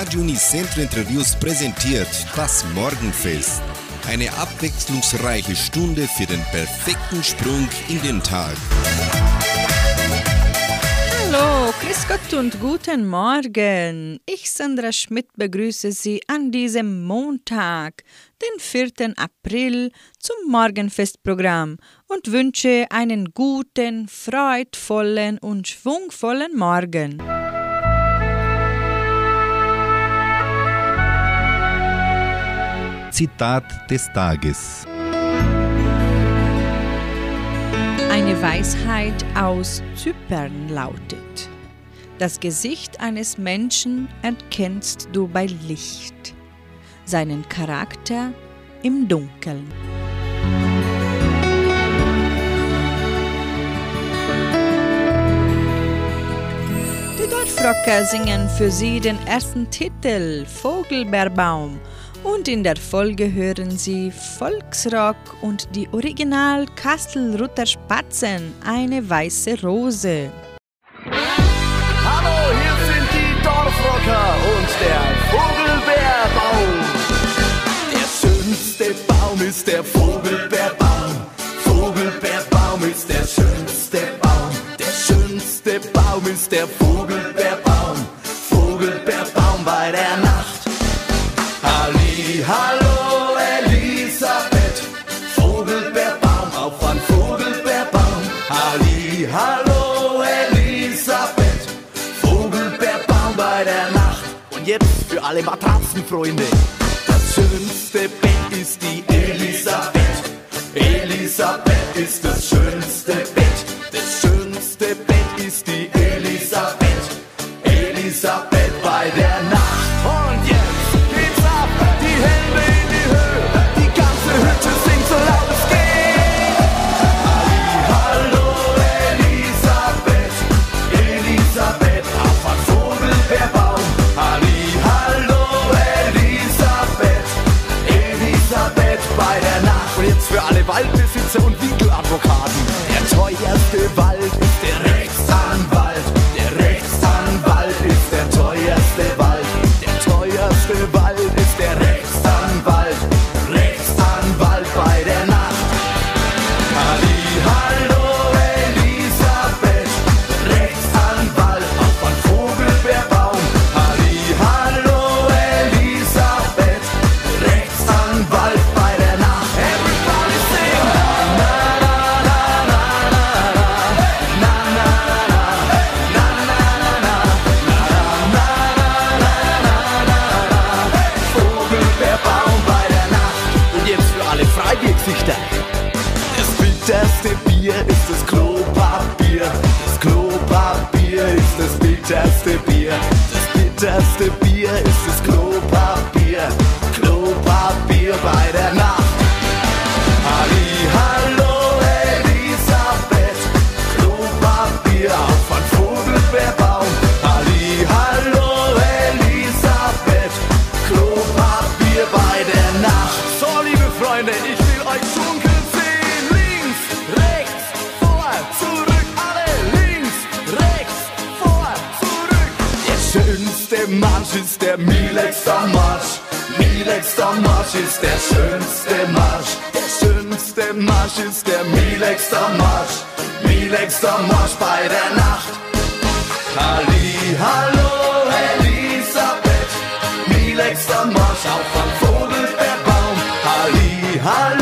Radio Unicentro Interviews präsentiert das Morgenfest. Eine abwechslungsreiche Stunde für den perfekten Sprung in den Tag. Hallo, Grüß Gott und guten Morgen. Ich, Sandra Schmidt, begrüße Sie an diesem Montag, den 4. April, zum Morgenfestprogramm und wünsche einen guten, freudvollen und schwungvollen Morgen. Zitat des Tages. Eine Weisheit aus Zypern lautet, das Gesicht eines Menschen erkennst du bei Licht, seinen Charakter im Dunkeln. Die Dorfrocker singen für sie den ersten Titel Vogelbeerbaum und in der Folge hören Sie Volksrock und die Original Kastelruther Spatzen, eine weiße Rose. Hallo, hier sind die Dorfrocker und der Vogelbeerbaum. Der schönste Baum ist der Vogelbeerbaum. Vogelbeerbaum ist der schönste Baum. Der schönste Baum ist der Vogelbeerbaum. Jetzt für alle Matratzenfreunde. Das schönste Bett ist die Elisabeth. Elisabeth ist das schönste Bett. teuerste Ware. Bitterste Bier ist das Klopapier. Klopapier bei der Nacht. Halli, hallo Elisabeth. Klopapier auf ein Vogelbeerbaum. Halli, hallo Elisabeth. Klopapier bei der Nacht. So, liebe Freunde, ich will euch dunkel Mielexter Marsch. Mielexter Marsch ist der schönste Marsch. Der schönste Marsch ist der Mielexter Marsch. Mielexter Marsch bei der Nacht. Halli, hallo Elisabeth, Mielexter Marsch auf am Vogelbeerbaum. Halli, hallo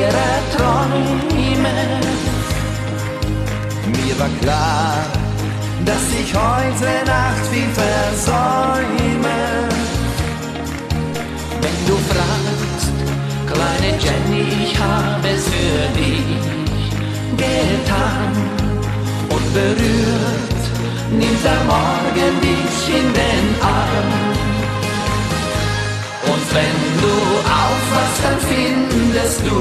Ihrer Träume. Mir war klar, dass ich heute Nacht viel versäume. Wenn du fragst, kleine Jenny, ich habe es für dich getan und berührt, nimmt der Morgen dich in den Arm. Wenn du aufwachst, dann findest du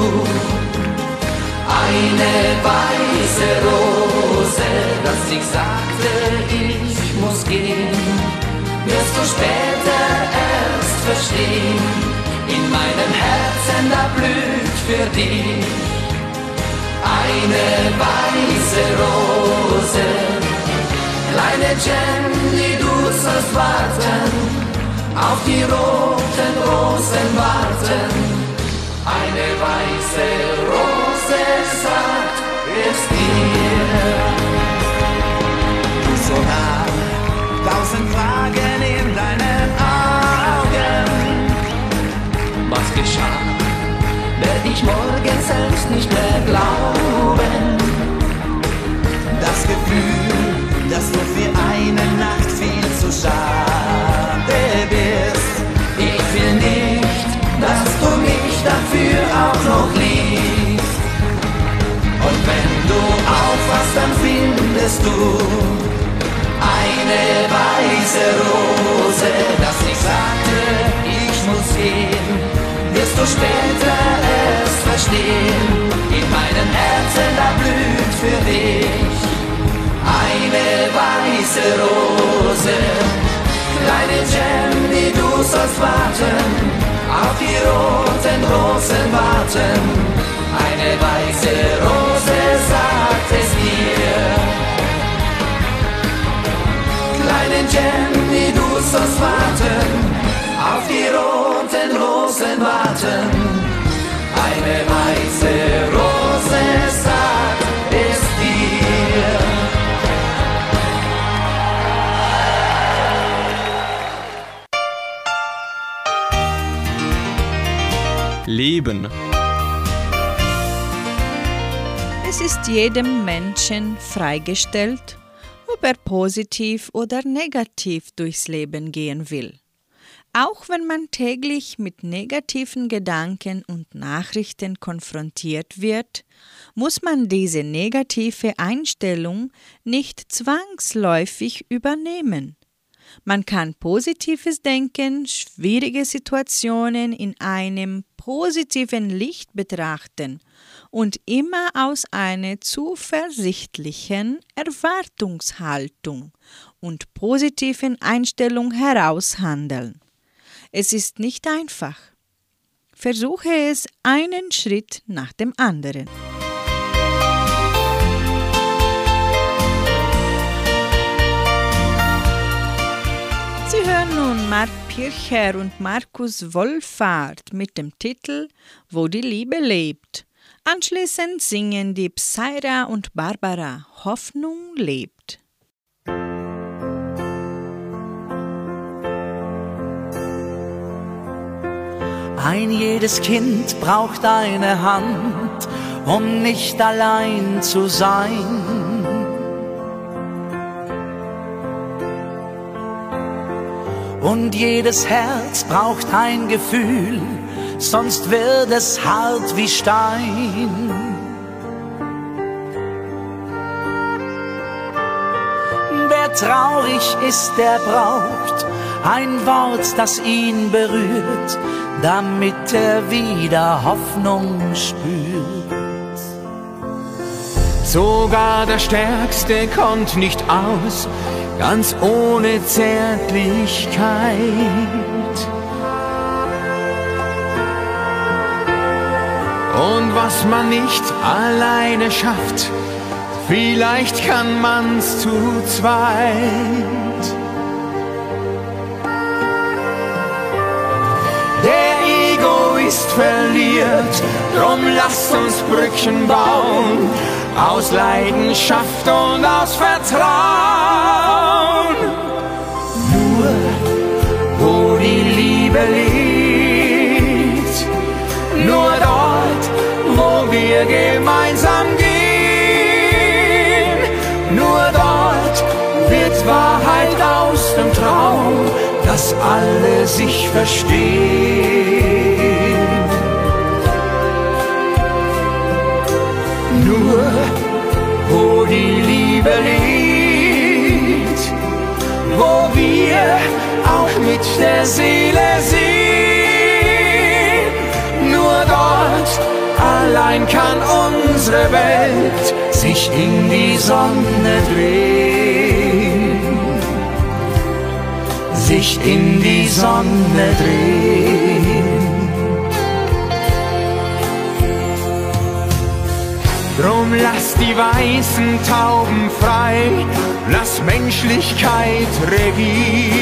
eine weiße Rose, dass ich sagte, ich muss gehen, wirst du später erst verstehen. In meinem Herzen da blüht für dich eine weiße Rose. Kleine Jenny, du sollst warten, auf die roten Rosen warten. Eine weiße Rose sagt es dir. Du so nah, tausend Fragen in deinen Augen. Was geschah? Werd ich morgen selbst nicht mehr glauben. Das Gefühl, dass du für eine Nacht viel zu schade bist. Ich will nicht, dass du mich dafür auch noch liebst. Und wenn du aufwachst, dann findest du eine weiße Rose, dass ich sagte, ich muss gehen, wirst du später erst verstehen. In meinem Herzen da blüht für dich eine weiße Rose. Kleine Jenny, du sollst warten, auf die roten Rosen warten. Eine weiße Rose sagt es dir. Kleine Jenny, du sollst warten, auf die roten jedem Menschen freigestellt, ob er positiv oder negativ durchs Leben gehen will. Auch wenn man täglich mit negativen Gedanken und Nachrichten konfrontiert wird, muss man diese negative Einstellung nicht zwangsläufig übernehmen. Man kann positives Denken, schwierige Situationen in einem positiven Licht betrachten und immer aus einer zuversichtlichen Erwartungshaltung und positiven Einstellung heraus handeln. Es ist nicht einfach. Versuche es einen Schritt nach dem anderen. Sie hören nun Mark Pircher und Markus Wohlfahrt mit dem Titel Wo die Liebe lebt. Anschließend singen die Psyra und Barbara Hoffnung lebt. Ein jedes Kind braucht eine Hand, um nicht allein zu sein. Und jedes Herz braucht ein Gefühl, sonst wird es hart wie Stein. Wer traurig ist, der braucht ein Wort, das ihn berührt, damit er wieder Hoffnung spürt. Sogar der Stärkste kommt nicht aus, ganz ohne Zärtlichkeit. Und was man nicht alleine schafft, vielleicht kann man's zu zweit. Der Egoist verliert, drum lasst uns Brücken bauen, aus Leidenschaft und aus Vertrauen. wir gemeinsam gehen. Nur dort wird Wahrheit aus dem Traum, dass alle sich verstehen. Nur wo die Liebe liegt, wo wir auch mit der Seele sehen, nur dort allein kann unsere Welt sich in die Sonne drehen, sich in die Sonne drehen. Drum lass die weißen Tauben frei, lass Menschlichkeit regieren.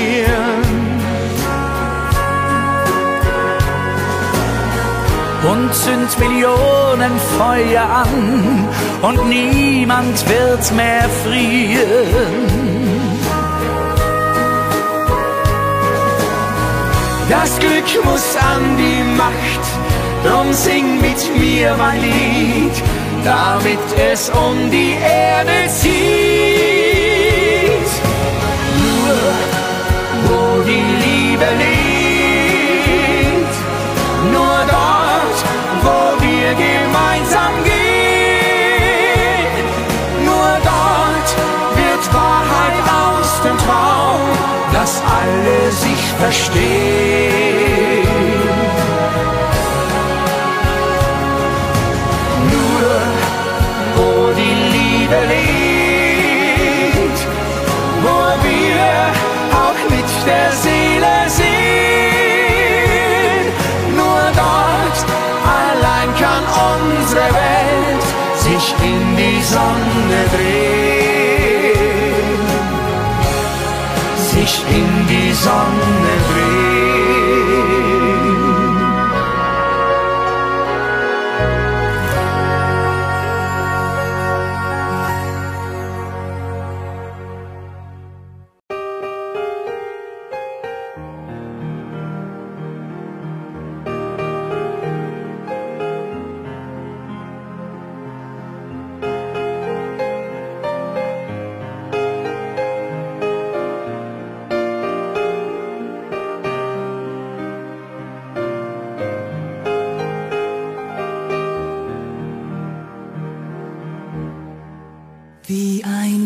Zünd Millionen Feuer an und niemand wird mehr frieren. Das Glück muss an die Macht, drum sing mit mir mein Lied, damit es um die Erde zieht. Verstehen. Nur wo die Liebe lebt, wo wir auch mit der Seele sehen, nur dort allein kann unsere Welt sich in die Sonne drehen, sich in die Sonne drehen.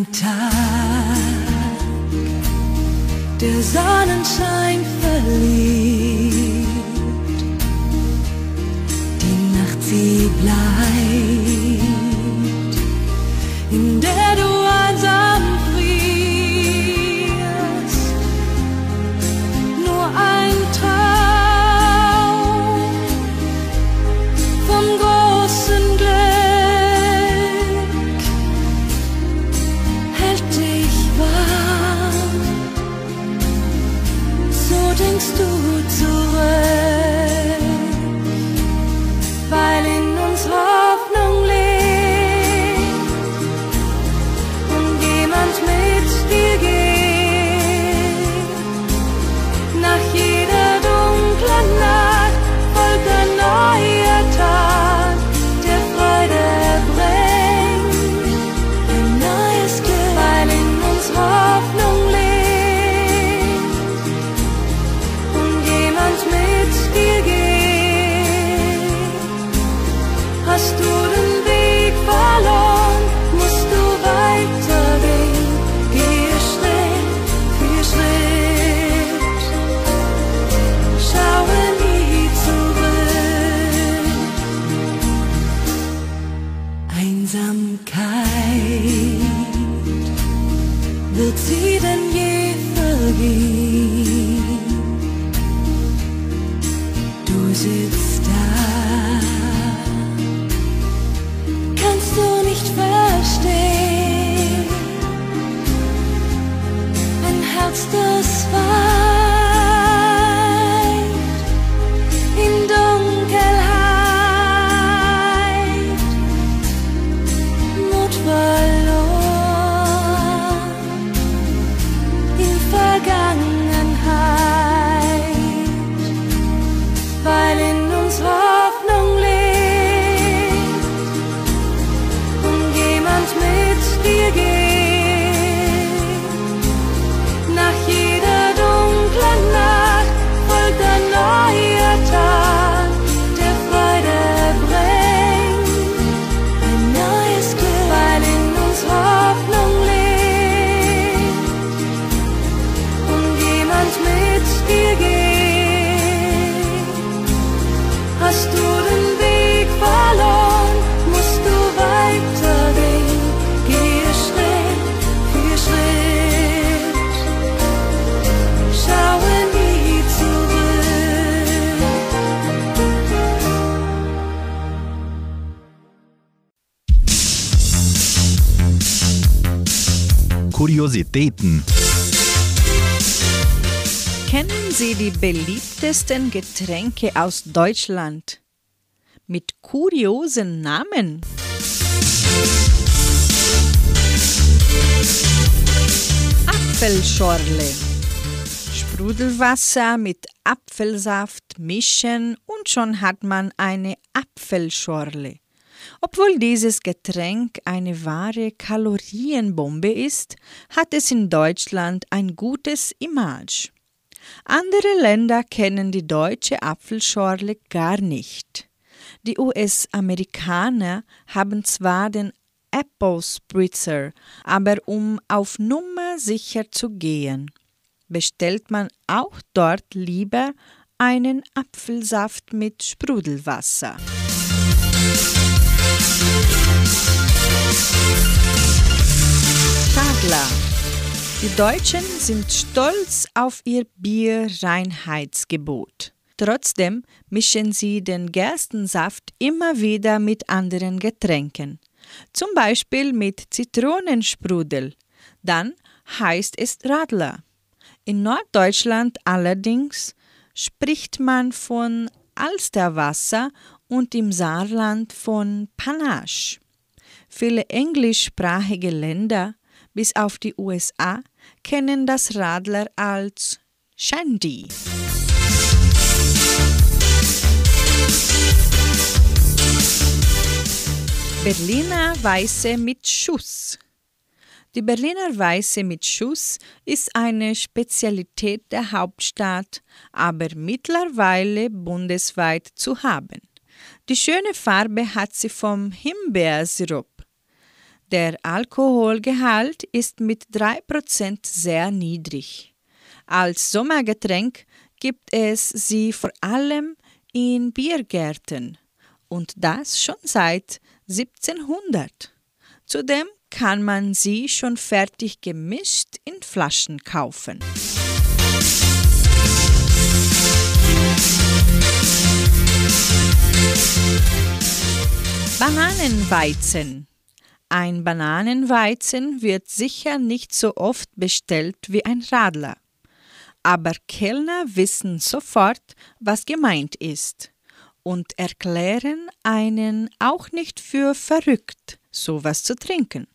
Tag, der Sonnenschein verliebt. Beliebtesten Getränke aus Deutschland? Mit kuriosen Namen. Apfelschorle. Sprudelwasser mit Apfelsaft mischen und schon hat man eine Apfelschorle. Obwohl dieses Getränk eine wahre Kalorienbombe ist, hat es in Deutschland ein gutes Image. Andere Länder kennen die deutsche Apfelschorle gar nicht. Die US-Amerikaner haben zwar den Apple Spritzer, aber um auf Nummer sicher zu gehen, bestellt man auch dort lieber einen Apfelsaft mit Sprudelwasser. Radler. Die Deutschen sind stolz auf ihr Bierreinheitsgebot. Trotzdem mischen sie den Gerstensaft immer wieder mit anderen Getränken, zum Beispiel mit Zitronensprudel. Dann heißt es Radler. In Norddeutschland allerdings spricht man von Alsterwasser und im Saarland von Panache. Viele englischsprachige Länder, bis auf die USA, kennen das Radler als Shandy. Berliner Weiße mit Schuss. Die Berliner Weiße mit Schuss ist eine Spezialität der Hauptstadt, aber mittlerweile bundesweit zu haben. Die schöne Farbe hat sie vom Himbeersirup. Der Alkoholgehalt ist mit 3% sehr niedrig. Als Sommergetränk gibt es sie vor allem in Biergärten und das schon seit 1700. Zudem kann man sie schon fertig gemischt in Flaschen kaufen. Bananenweizen. Ein Bananenweizen wird sicher nicht so oft bestellt wie ein Radler. Aber Kellner wissen sofort, was gemeint ist und erklären einen auch nicht für verrückt, sowas zu trinken.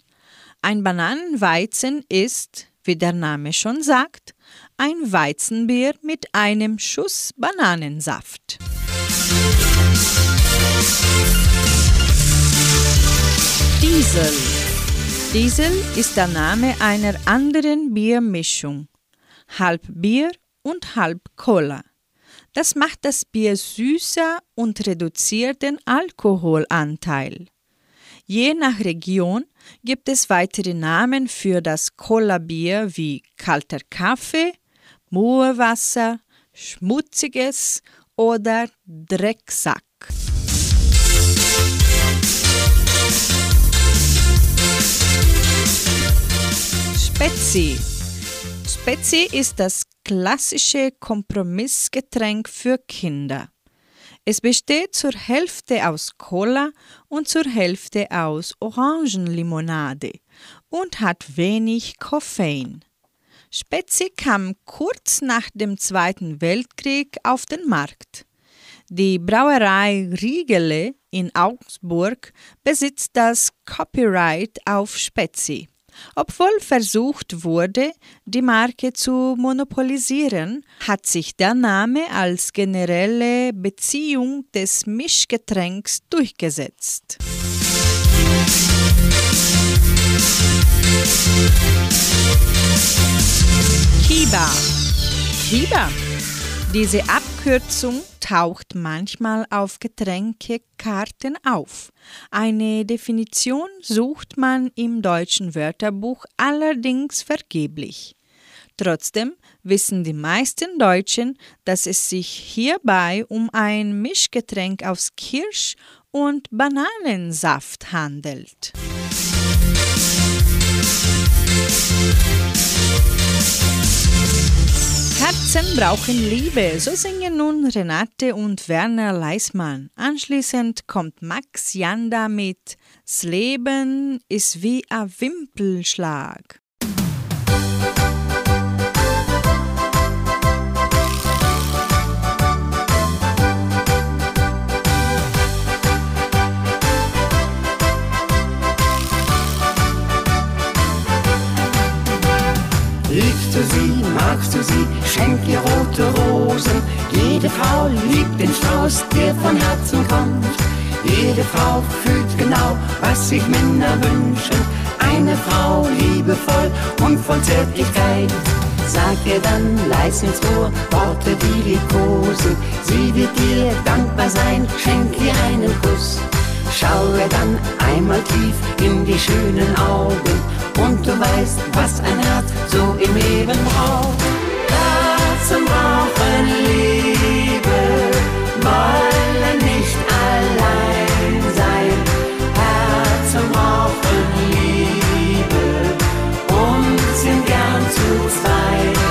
Ein Bananenweizen ist, wie der Name schon sagt, ein Weizenbier mit einem Schuss Bananensaft. Diesel. Diesel ist der Name einer anderen Biermischung. Halb Bier und halb Cola. Das macht das Bier süßer und reduziert den Alkoholanteil. Je nach Region gibt es weitere Namen für das Cola-Bier wie kalter Kaffee, Moorwasser, schmutziges oder Drecksack. Spezi. Spezi ist das klassische Kompromissgetränk für Kinder. Es besteht zur Hälfte aus Cola und zur Hälfte aus Orangenlimonade und hat wenig Koffein. Spezi kam kurz nach dem Zweiten Weltkrieg auf den Markt. Die Brauerei Riegele in Augsburg besitzt das Copyright auf Spezi. Obwohl versucht wurde, die Marke zu monopolisieren, hat sich der Name als generelle Beziehung des Mischgetränks durchgesetzt. Kiba. Kiba. Diese Abkürzung taucht manchmal auf Getränkekarten auf. Eine Definition sucht man im deutschen Wörterbuch allerdings vergeblich. Trotzdem wissen die meisten Deutschen, dass es sich hierbei um ein Mischgetränk aus Kirsch und Bananensaft handelt. Herzen brauchen Liebe, so singen nun Renate und Werner Leismann. Anschließend kommt Max Janda mit Das Leben ist wie ein Wimpelschlag. Du sie, magst du sie, schenk ihr rote Rosen. Jede Frau liebt den Strauß, der von Herzen kommt. Jede Frau fühlt genau, was sich Männer wünschen. Eine Frau liebevoll und voll Zärtlichkeit. Sag ihr dann leise ins Ohr Worte, die liebkosen. Sie wird dir dankbar sein, schenk ihr einen Kuss. Schaue dann einmal tief in die schönen Augen und du weißt, was ein Herz so im Leben braucht. Herzen brauchen Liebe, wollen nicht allein sein. Herzen brauchen Liebe und sind gern zu zweit.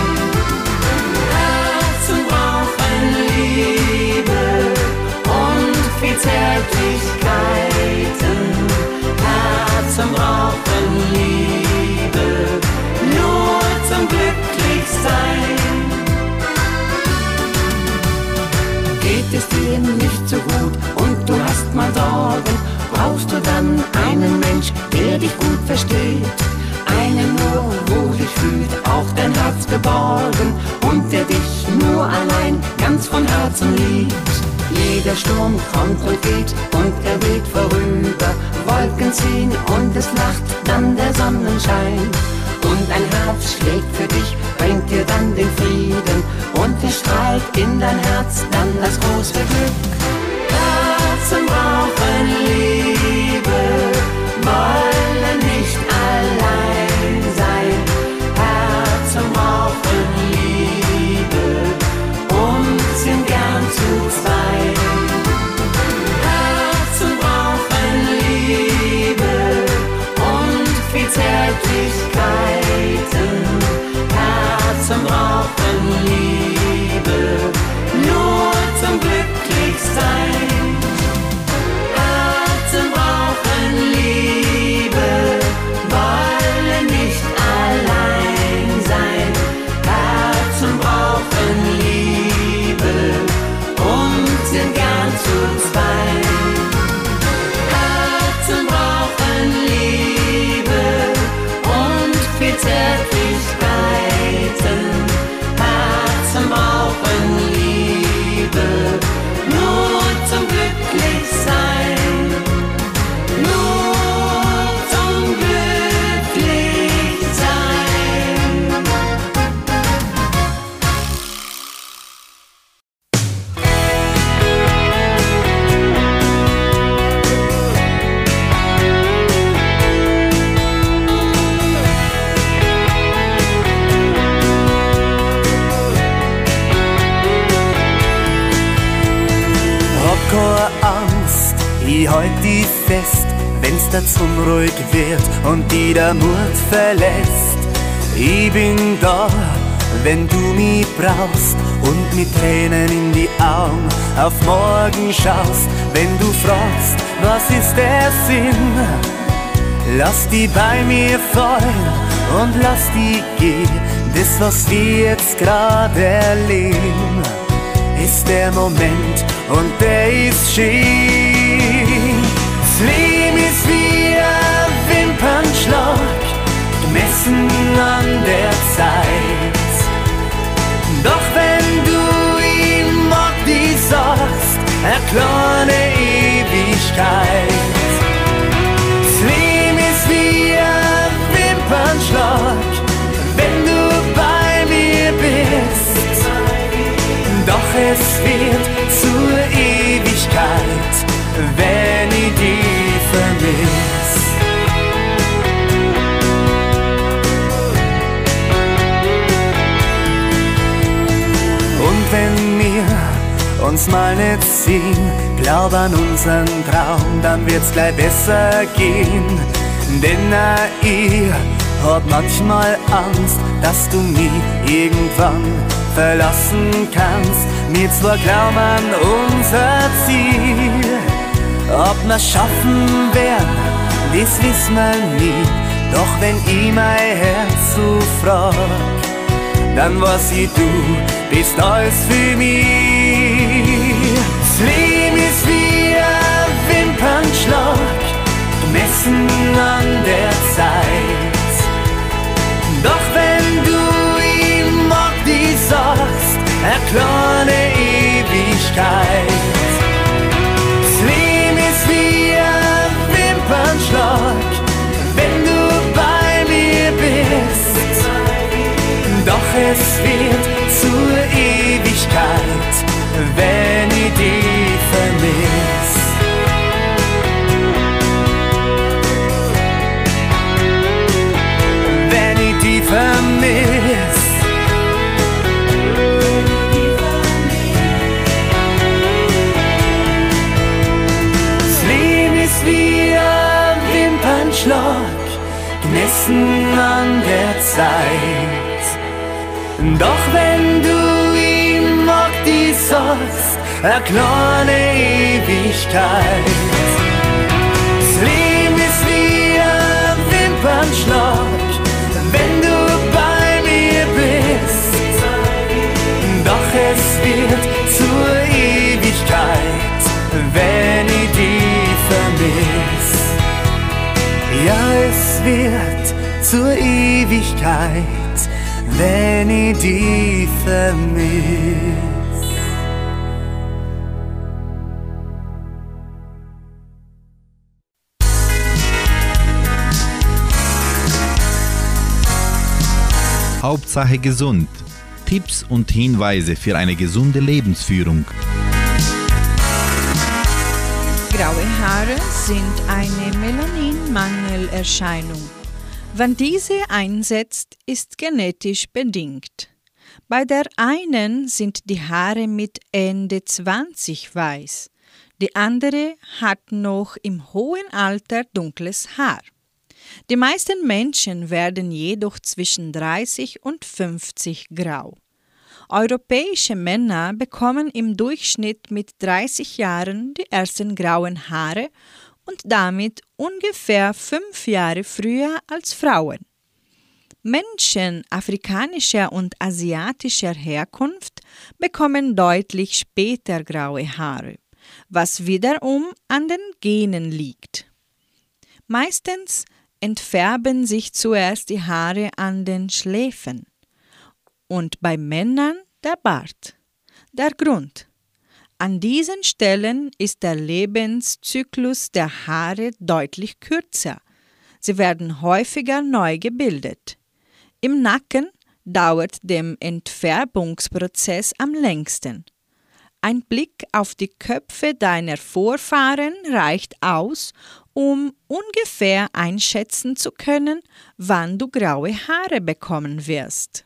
Brauchst du dann einen Mensch, der dich gut versteht. Einen nur, wo dich fühlt, auch dein Herz geborgen und der dich nur allein ganz von Herzen liebt. Jeder Sturm kommt und geht und er weht vorüber. Wolken ziehen und es lacht dann der Sonnenschein. Und ein Herz schlägt für dich, bringt dir dann den Frieden. Und es strahlt in dein Herz dann das große Glück. Herzen brauchen Liebe, wollen wenn's da zum ruhig wird und die der Mut verlässt. Ich bin da, wenn du mich brauchst und mit Tränen in die Augen auf morgen schaust. Wenn du fragst, was ist der Sinn? Lass die bei mir fallen und lass die gehen. Das, was wir jetzt gerade erleben ist der Moment und der ist schön. Gemessen an der Zeit. Doch wenn du ihm mag, die sagst, eine kleine Ewigkeit. Das ist wie ein Wimpernschlag, wenn du bei mir bist. Doch es wird zur Ewigkeit, wenn uns mal nicht sehen, glaub an unseren Traum, dann wird's gleich besser gehen. Denn na, ich hab manchmal Angst, dass du mich irgendwann verlassen kannst. Mir zwar glauben an unser Ziel, ob wir's schaffen werden, das wissen wir nie. Doch wenn ich mein Herz so frag, dann weiß ich, du bist alles für mich. Das Leben ist wie ein Wimpernschlag, gemessen an der Zeit. Doch wenn du ihm auch die sagst, erklone Ewigkeit. Das Leben ist wie ein Wimpernschlag, wenn du bei mir bist. Doch es wird zur Ewigkeit, wenn dich vermiss. Wenn ich dich vermiss. Das Leben ist wie ein Wimpernschlag, gemessen an der Zeit. Kleine Ewigkeit. Das Leben ist wie ein Wimpernschlag, wenn du bei mir bist. Doch es wird zur Ewigkeit, wenn ich dich vermiss. Ja, es wird zur Ewigkeit, wenn ich dich vermiss. Hauptsache gesund. Tipps und Hinweise für eine gesunde Lebensführung. Graue Haare sind eine Melaninmangelerscheinung. Wann diese einsetzt, ist genetisch bedingt. Bei der einen sind die Haare mit Ende 20 weiß, die andere hat noch im hohen Alter dunkles Haar. Die meisten Menschen werden jedoch zwischen 30 und 50 grau. Europäische Männer bekommen im Durchschnitt mit 30 Jahren die ersten grauen Haare und damit ungefähr fünf Jahre früher als Frauen. Menschen afrikanischer und asiatischer Herkunft bekommen deutlich später graue Haare, was wiederum an den Genen liegt. Meistens entfärben sich zuerst die Haare an den Schläfen und bei Männern der Bart. Der Grund. An diesen Stellen ist der Lebenszyklus der Haare deutlich kürzer. Sie werden häufiger neu gebildet. Im Nacken dauert der Entfärbungsprozess am längsten. Ein Blick auf die Köpfe deiner Vorfahren reicht aus, um ungefähr einschätzen zu können, wann du graue Haare bekommen wirst.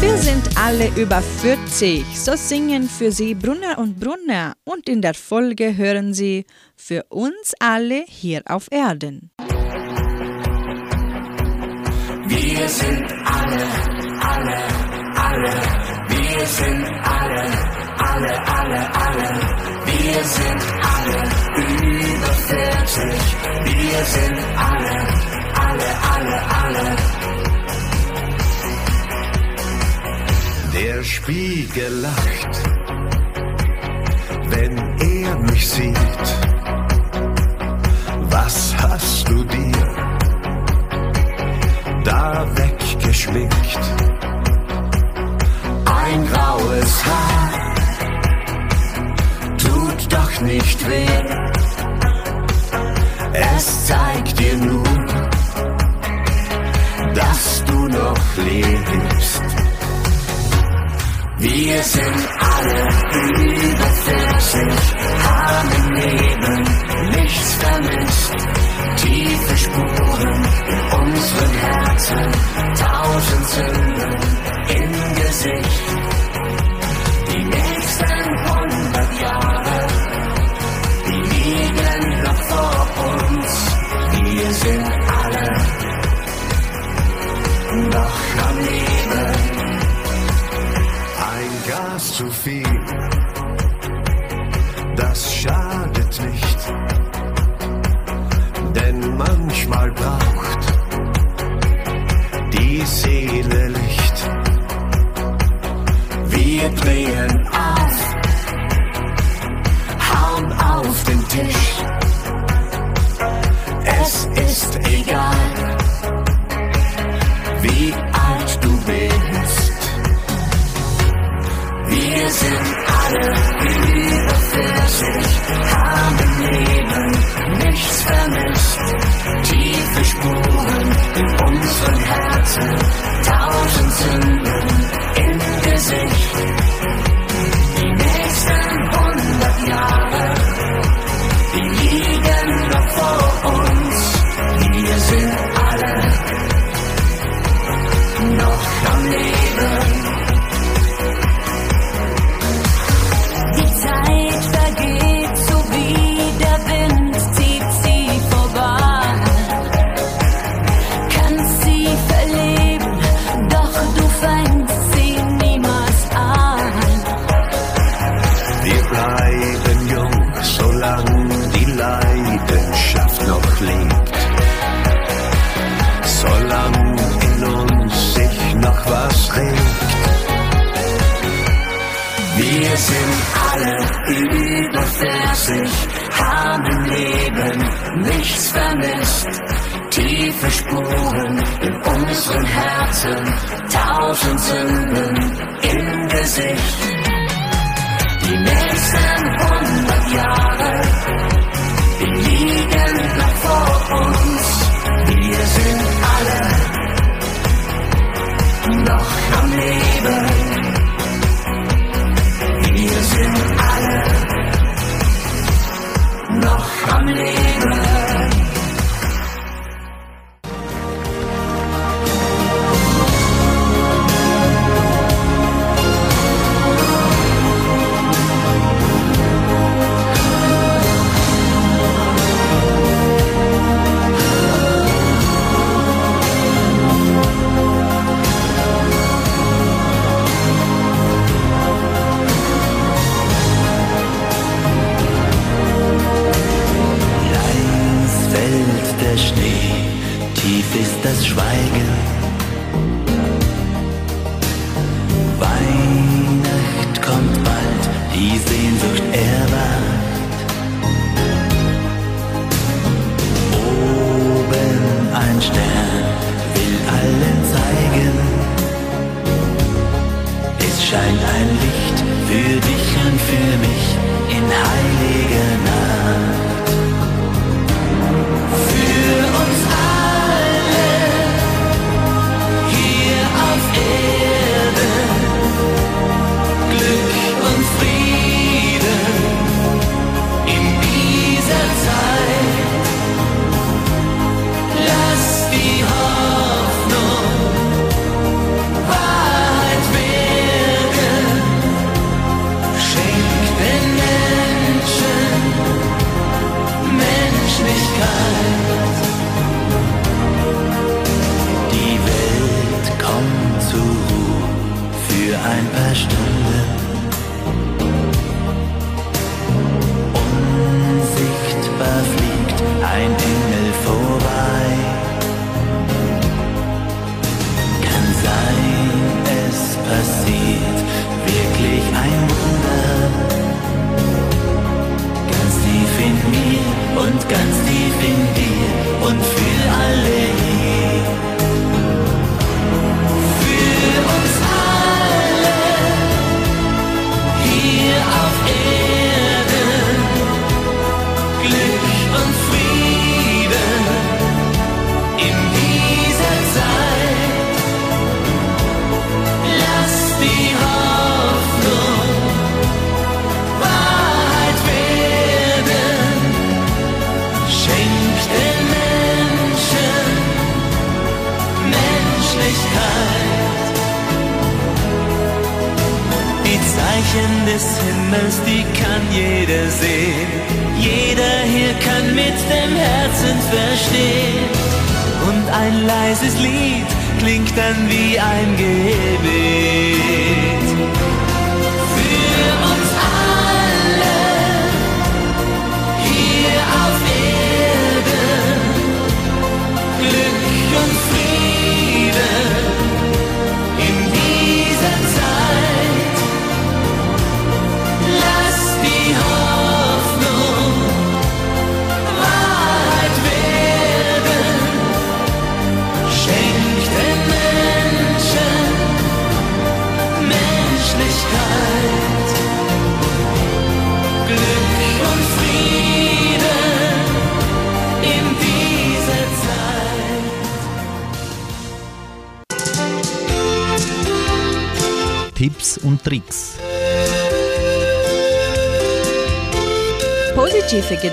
Wir sind alle über 40, so singen für Sie Brunner und Brunner und in der Folge hören Sie für uns alle hier auf Erden. Wir sind alle, alle, alle. Wir sind alle, alle, alle, alle. Wir sind alle über 40. Wir sind alle, alle, alle, alle. Der Spiegel lacht, wenn er mich sieht. Was hast du dir da weggeschminkt? Ein graues Haar tut doch nicht weh. Es zeigt dir nur, dass du noch lebst. Wir sind alle über 40, haben im Leben nichts vermisst. Tiefe Spuren in unseren Herzen, tausend Sünden im Gesicht. ist egal, wie alt du bist. Wir sind alle über 40, haben im Leben nichts vermisst. Tiefe Spuren in unseren Herzen tausend Herzen, tausend Sünden im Gesicht. Die nächsten hundert Jahre, die liegen noch vor uns. Wir sind alle noch am Leben.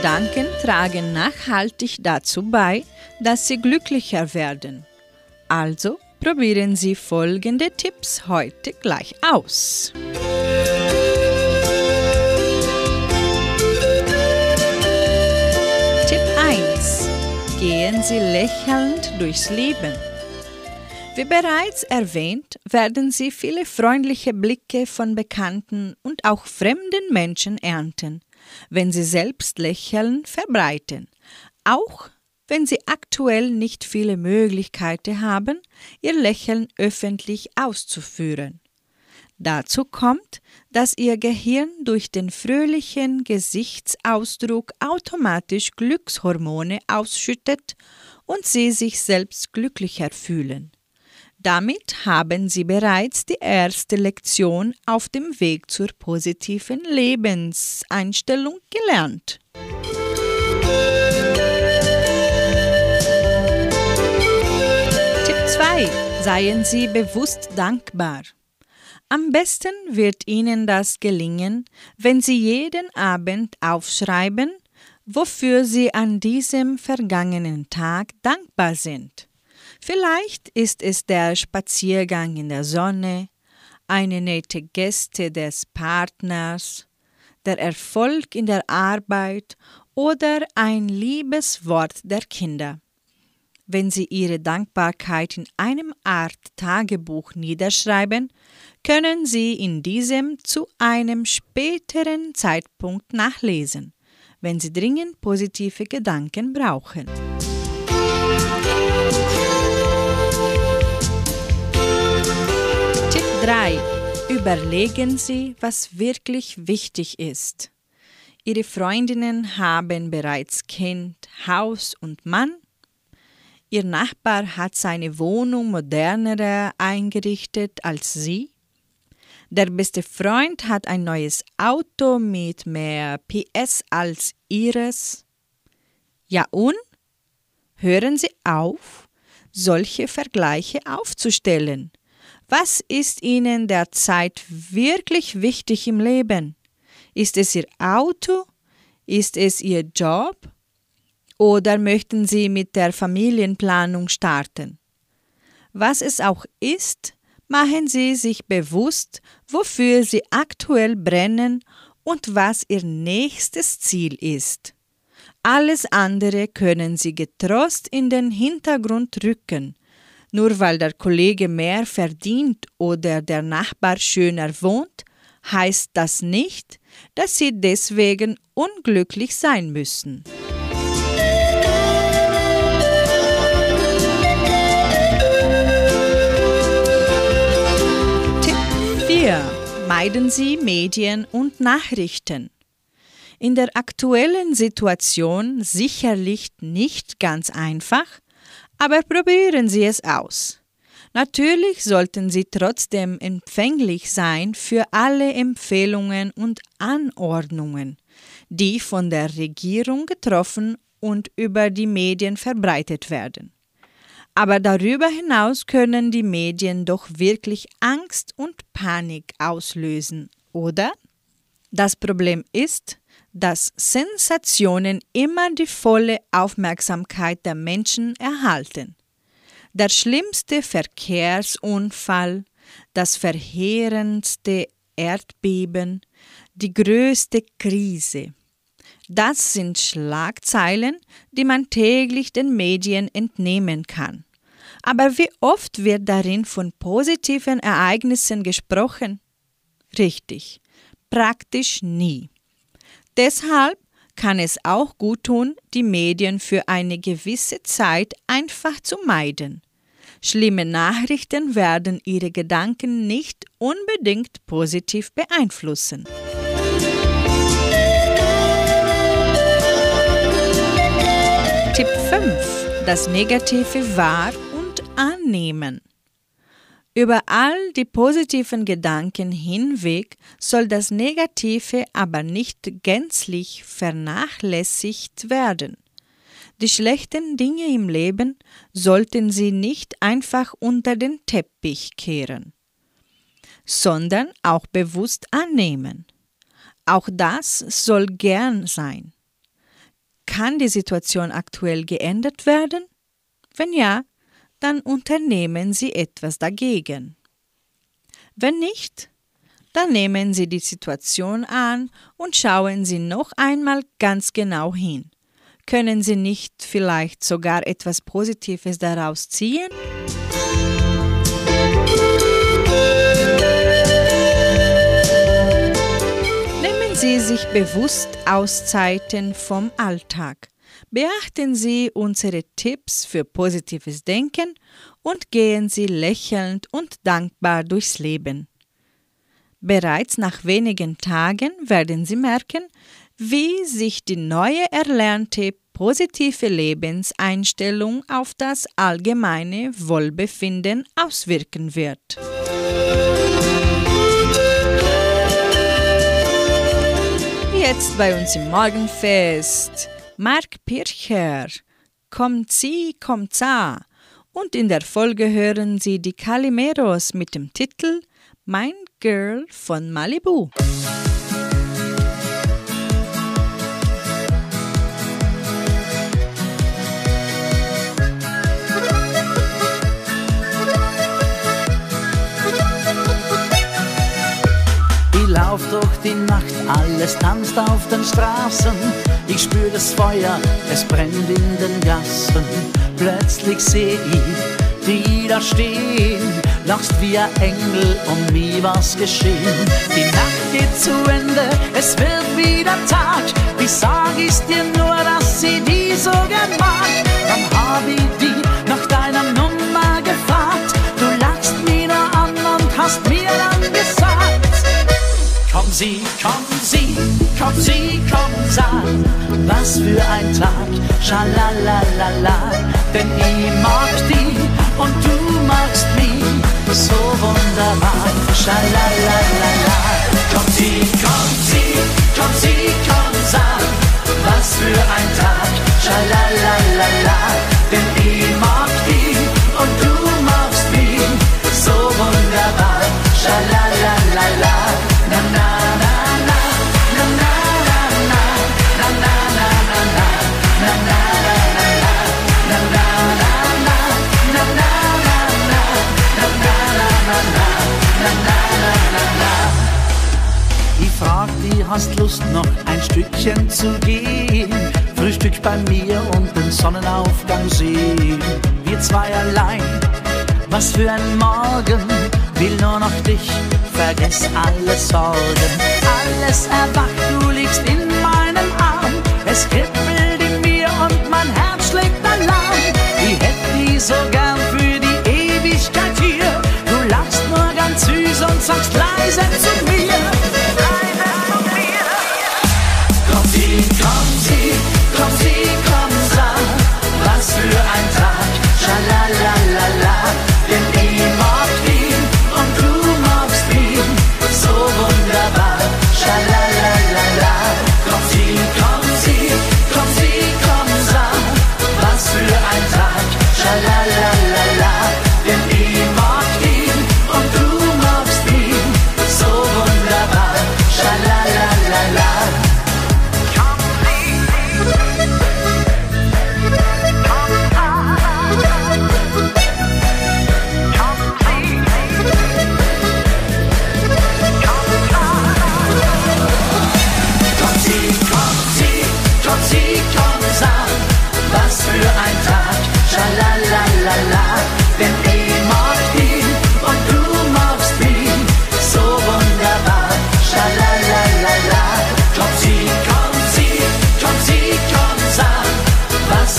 Gedanken tragen nachhaltig dazu bei, dass Sie glücklicher werden. Also probieren Sie folgende Tipps heute gleich aus. Tipp 1. Gehen Sie lächelnd durchs Leben. Wie bereits erwähnt, werden Sie viele freundliche Blicke von Bekannten und auch fremden Menschen ernten wenn sie selbst Lächeln verbreiten, auch wenn sie aktuell nicht viele Möglichkeiten haben, ihr Lächeln öffentlich auszuführen. Dazu kommt, dass ihr Gehirn durch den fröhlichen Gesichtsausdruck automatisch Glückshormone ausschüttet und sie sich selbst glücklicher fühlen. Damit haben Sie bereits die erste Lektion auf dem Weg zur positiven Lebenseinstellung gelernt. Tipp 2. Seien Sie bewusst dankbar. Am besten wird Ihnen das gelingen, wenn Sie jeden Abend aufschreiben, wofür Sie an diesem vergangenen Tag dankbar sind. Vielleicht ist es der Spaziergang in der Sonne, eine nette Geste des Partners, der Erfolg in der Arbeit oder ein liebes Wort der Kinder. Wenn Sie Ihre Dankbarkeit in einem Art Tagebuch niederschreiben, können Sie in diesem zu einem späteren Zeitpunkt nachlesen, wenn Sie dringend positive Gedanken brauchen. 3. Überlegen Sie, was wirklich wichtig ist. Ihre Freundinnen haben bereits Kind, Haus und Mann. Ihr Nachbar hat seine Wohnung moderner eingerichtet als Sie. Der beste Freund hat ein neues Auto mit mehr PS als Ihres. Ja und? Hören Sie auf, solche Vergleiche aufzustellen. Was ist Ihnen derzeit wirklich wichtig im Leben? Ist es Ihr Auto? Ist es Ihr Job? Oder möchten Sie mit der Familienplanung starten? Was es auch ist, machen Sie sich bewusst, wofür Sie aktuell brennen und was Ihr nächstes Ziel ist. Alles andere können Sie getrost in den Hintergrund rücken. Nur weil der Kollege mehr verdient oder der Nachbar schöner wohnt, heißt das nicht, dass Sie deswegen unglücklich sein müssen. Tipp 4. Meiden Sie Medien und Nachrichten. In der aktuellen Situation sicherlich nicht ganz einfach, aber probieren Sie es aus. Natürlich sollten Sie trotzdem empfänglich sein für alle Empfehlungen und Anordnungen, die von der Regierung getroffen und über die Medien verbreitet werden. Aber darüber hinaus können die Medien doch wirklich Angst und Panik auslösen, oder? Das Problem ist, dass Sensationen immer die volle Aufmerksamkeit der Menschen erhalten. Der schlimmste Verkehrsunfall, das verheerendste Erdbeben, die größte Krise. Das sind Schlagzeilen, die man täglich den Medien entnehmen kann. Aber wie oft wird darin von positiven Ereignissen gesprochen? Richtig, praktisch nie. Deshalb kann es auch gut tun, die Medien für eine gewisse Zeit einfach zu meiden. Schlimme Nachrichten werden Ihre Gedanken nicht unbedingt positiv beeinflussen. Tipp 5. Das Negative wahr und annehmen. Über all die positiven Gedanken hinweg soll das Negative aber nicht gänzlich vernachlässigt werden. Die schlechten Dinge im Leben sollten Sie nicht einfach unter den Teppich kehren, sondern auch bewusst annehmen. Auch das soll gern sein. Kann die Situation aktuell geändert werden? Wenn ja, dann unternehmen Sie etwas dagegen. Wenn nicht, dann nehmen Sie die Situation an und schauen Sie noch einmal ganz genau hin. Können Sie nicht vielleicht sogar etwas Positives daraus ziehen? Nehmen Sie sich bewusst Auszeiten vom Alltag. Beachten Sie unsere Tipps für positives Denken und gehen Sie lächelnd und dankbar durchs Leben. Bereits nach wenigen Tagen werden Sie merken, wie sich die neue erlernte positive Lebenseinstellung auf das allgemeine Wohlbefinden auswirken wird. Jetzt bei uns im Morgenfest Mark Pircher. Kommt sie, kommt sa. Und in der Folge hören Sie die Calimeros mit dem Titel Mein Girl von Malibu. Lauf durch die Nacht, alles tanzt auf den Straßen. Ich spür das Feuer, es brennt in den Gassen. Plötzlich seh ich die da stehen, lachst wie ein Engel und nie was geschehen. Die Nacht geht zu Ende, es wird wieder Tag. Wie sag ich's dir nur, dass sie die so mag? Dann hab ich die nach deiner Nummer gefragt. Du lachst wieder an und hast mir gesagt. Komm sie, komm sie, komm sie, komm sag, was für ein Tag, schalalalala, denn ich mag die und du magst mich. So wunderbar, schalalalala. Komm sie, komm sie, komm sie, komm sag, was für ein Tag, schalalalala, denn ich mag die und du magst mich. So wunderbar, schalalalala. Hast Lust noch ein Stückchen zu gehen? Frühstück bei mir und den Sonnenaufgang sehen. Wir zwei allein, was für ein Morgen, will nur noch dich, vergess alle Sorgen. Alles erwacht, du liegst in meinem Arm, es kribbelt in mir und mein Herz schlägt Alarm. Ich hätt die so gern für die Ewigkeit hier, du lachst nur ganz süß und sagst leise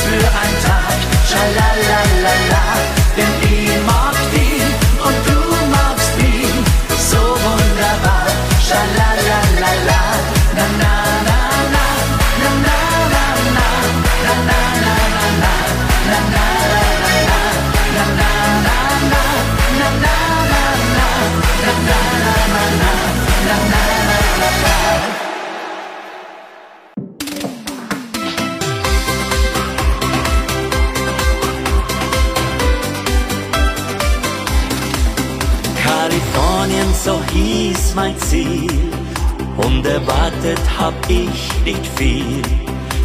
für ein Tag, schalalalala, mein Ziel. Und erwartet hab ich nicht viel.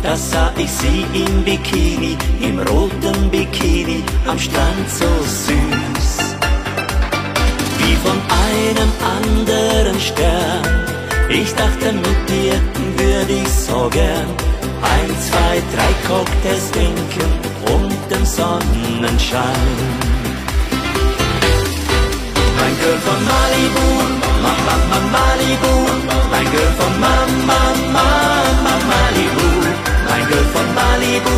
Da sah ich sie im Bikini, im roten Bikini, am Strand so süß. Wie von einem anderen Stern. Ich dachte, mit dir würde ich so gern ein, zwei, drei Cocktails trinken und den Sonnenschein. Mein Girl von Malibu, Mama Malibu, mein Girl von Mama, Mama Malibu, mein Girl von Malibu,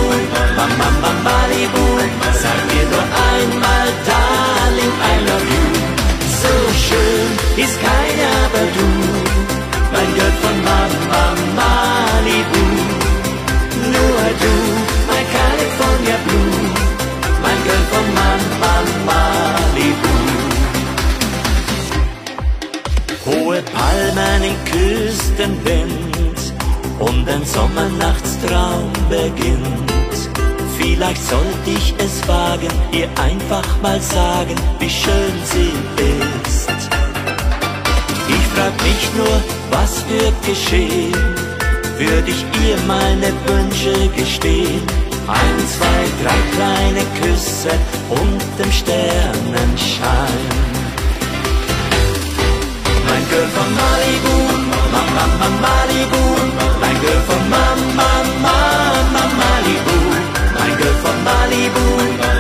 Mama, Mama Malibu, sag mir nur einmal, Darling, I love you. So schön ist keiner aber du, mein Girl von Mama Malibu, nur du, mein California Blue, mein Girl von Mama Malibu. Hohe Palmen in Küstenwind und ein Sommernachtstraum beginnt. Vielleicht sollte ich es wagen, ihr einfach mal sagen, wie schön sie ist. Ich frag mich nur, was wird geschehen, würde ich ihr meine Wünsche gestehen. Ein, zwei, drei kleine Küsse und dem Sternenschein. Mein Girl von Malibu, Mama, Mama, Malibu, mein Girl von Mama, Mama, Malibu, mein Girl von Malibu,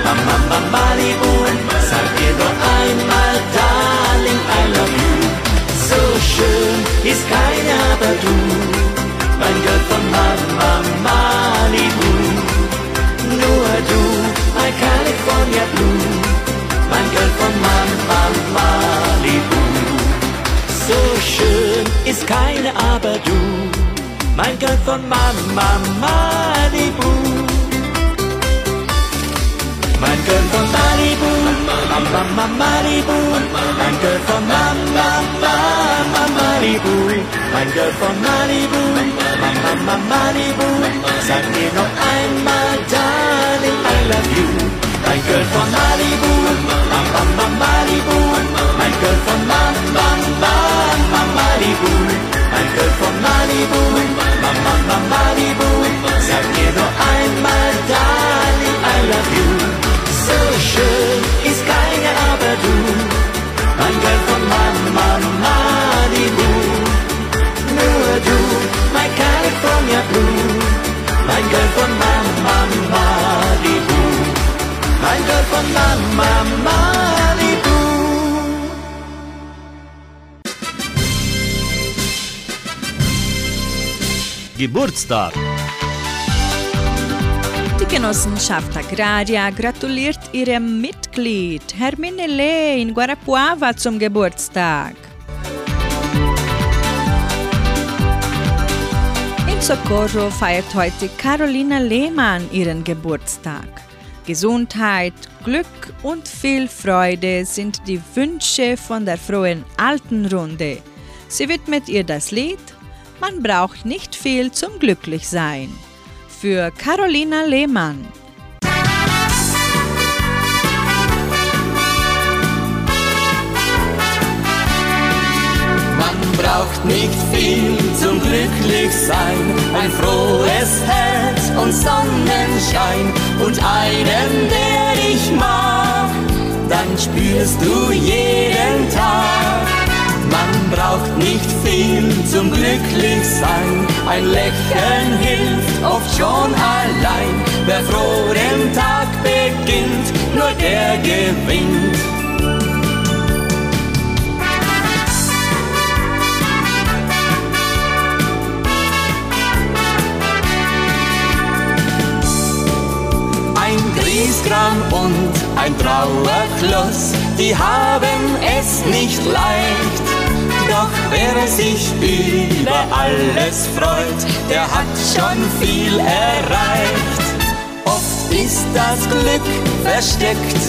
Mama, Mama, Malibu, sag ihr doch einmal, Darling, I love you. So schön ist keine aber du, mein Girl von Mama, Malibu, nur du, my California Blue, mein Girl von Malibu. Schön ist keine aber du, mein Girl von Mama, Malibu. Mein Girl von Malibu, Mama, Mama, Malibu, mein Girl von Mama, Mama, Malibu, mein Girl von Malibu, Mama, Mama, Malibu, sag mir noch einmal, Darling, I love you. Mein Girl von Malibu, Mama, Mama, Malibu, mein Girl von Mama, Mama, Malibu, mein Girl von Malibu, Mama, Mama, Malibu, sag mir noch einmal, Darling, I love you. So schön ist keine aber du, mein Girl von Mama, Malibu. Nur du, mein California Blue, mein Girl von Mama, Malibu. Mein Girl von Mama, Malibu. Geburtstag. Die Genossenschaft Agraria gratuliert ihrem Mitglied Hermine Lee in Guarapuava zum Geburtstag. In Socorro feiert heute Carolina Lehmann ihren Geburtstag. Gesundheit, Glück und viel Freude sind die Wünsche von der frohen Altenrunde. Sie widmet ihr das Lied Man braucht nicht viel zum Glücklichsein. Für Carolina Lehmann. Man braucht nicht viel zum Glücklichsein, ein frohes Herz und Sonnenschein und einen, der dich mag, dann spürst du jeden Tag. Braucht nicht viel zum Glücklichsein, ein Lächeln hilft oft schon allein. Wer froh den Tag beginnt, nur der gewinnt. Ein Griesgram und ein Trauerkloss, die haben es nicht leicht. Doch wer sich über alles freut, der hat schon viel erreicht. Oft ist das Glück versteckt,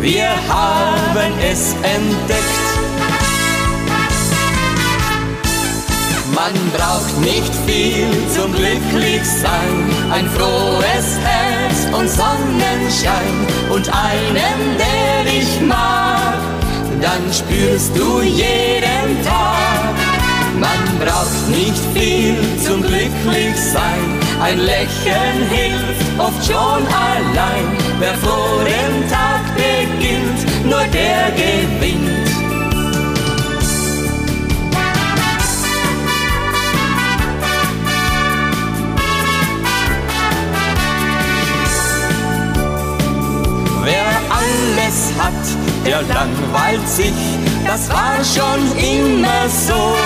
wir haben es entdeckt. Man braucht nicht viel zum Glücklichsein, ein frohes Herz und Sonnenschein und einen, der dich mag, dann spürst du jeden Tag. Man braucht nicht viel zum Glücklichsein, ein Lächeln hilft oft schon allein. Wer froh den Tag beginnt, nur der gewinnt. Wer alles hat, der langweilt sich, das war schon immer so.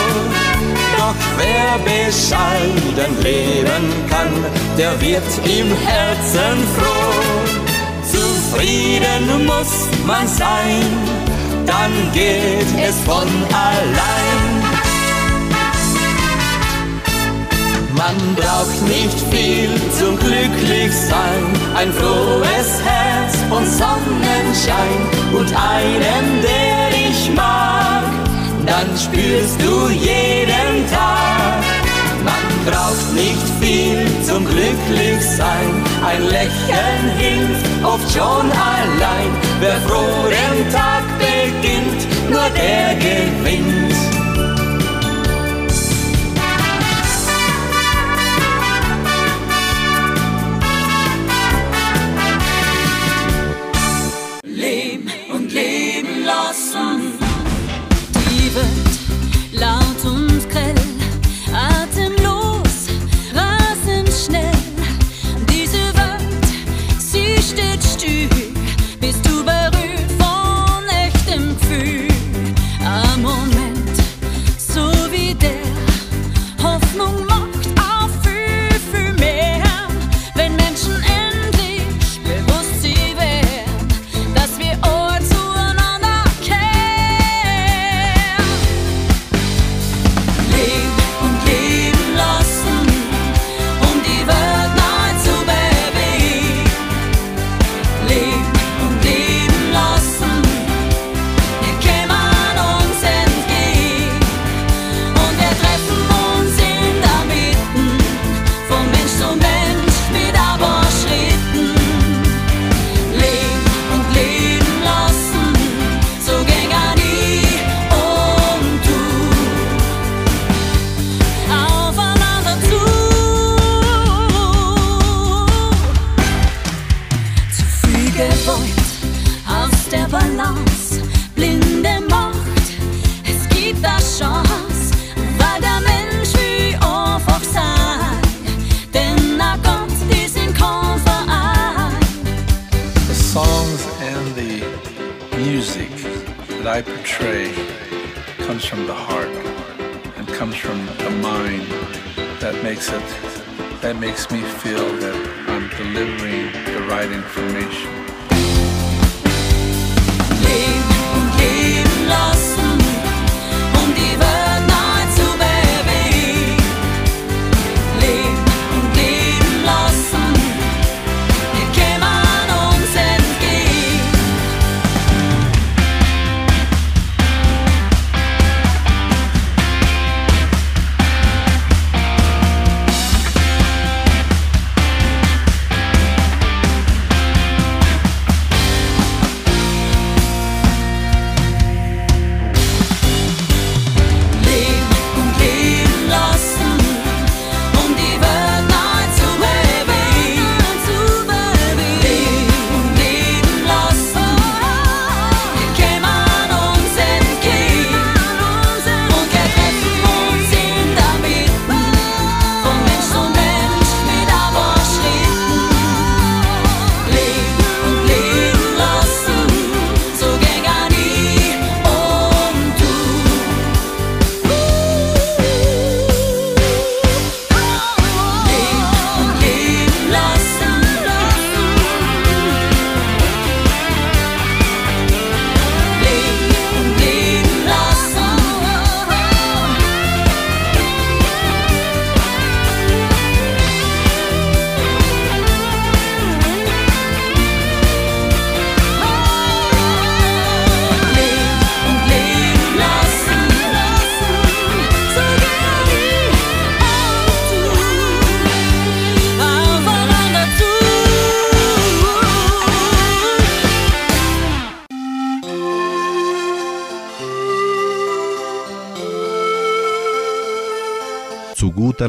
Doch wer bescheiden leben kann, der wird im Herzen froh. Zufrieden muss man sein, dann geht es von allein. Man braucht nicht viel zum glücklich sein, ein frohes Herz und Sonnenschein und einen, der ich mag, dann spürst du jeden Tag. Man braucht nicht viel zum glücklich sein, ein Lächeln hilft oft schon allein. Wer froh den Tag beginnt, nur der gewinnt.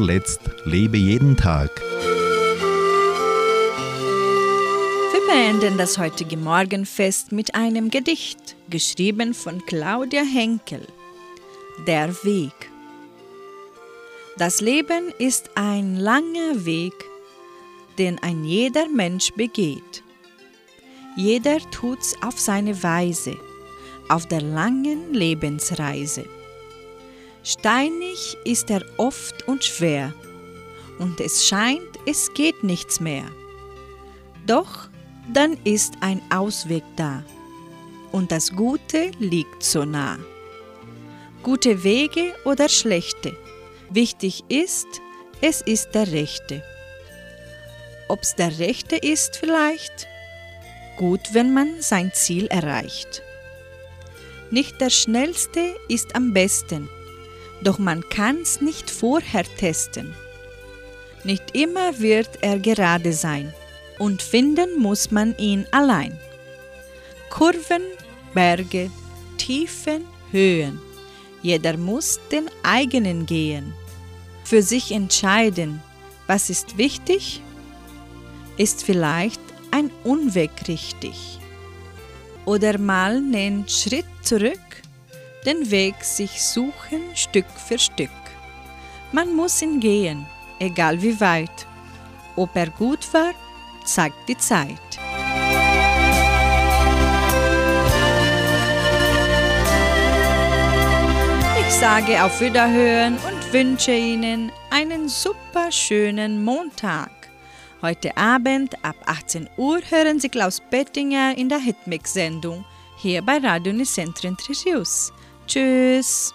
letzter Letzt lebe jeden Tag. Wir beenden das heutige Morgenfest mit einem Gedicht, geschrieben von Claudia Henkel. Der Weg. Das Leben ist ein langer Weg, den ein jeder Mensch begeht. Jeder tut's auf seine Weise, auf der langen Lebensreise. Steinig ist er oft und schwer, und es scheint, es geht nichts mehr. Doch dann ist ein Ausweg da, und das Gute liegt so nah. Gute Wege oder schlechte, wichtig ist, es ist der Rechte. Ob's der Rechte ist vielleicht? Gut, wenn man sein Ziel erreicht. Nicht der Schnellste ist am besten, doch man kann's nicht vorher testen. Nicht immer wird er gerade sein und finden muss man ihn allein. Kurven, Berge, Tiefen, Höhen, jeder muss den eigenen gehen, für sich entscheiden, was ist wichtig, ist vielleicht ein Unweg richtig. Oder mal nen Schritt zurück den Weg sich suchen Stück für Stück. Man muss ihn gehen, egal wie weit. Ob er gut war, zeigt die Zeit. Ich sage auf Wiederhören und wünsche Ihnen einen super schönen Montag. Heute Abend ab 18 Uhr hören Sie Klaus Bettinger in der Hitmix-Sendung hier bei Radio Nicentro Tschüss.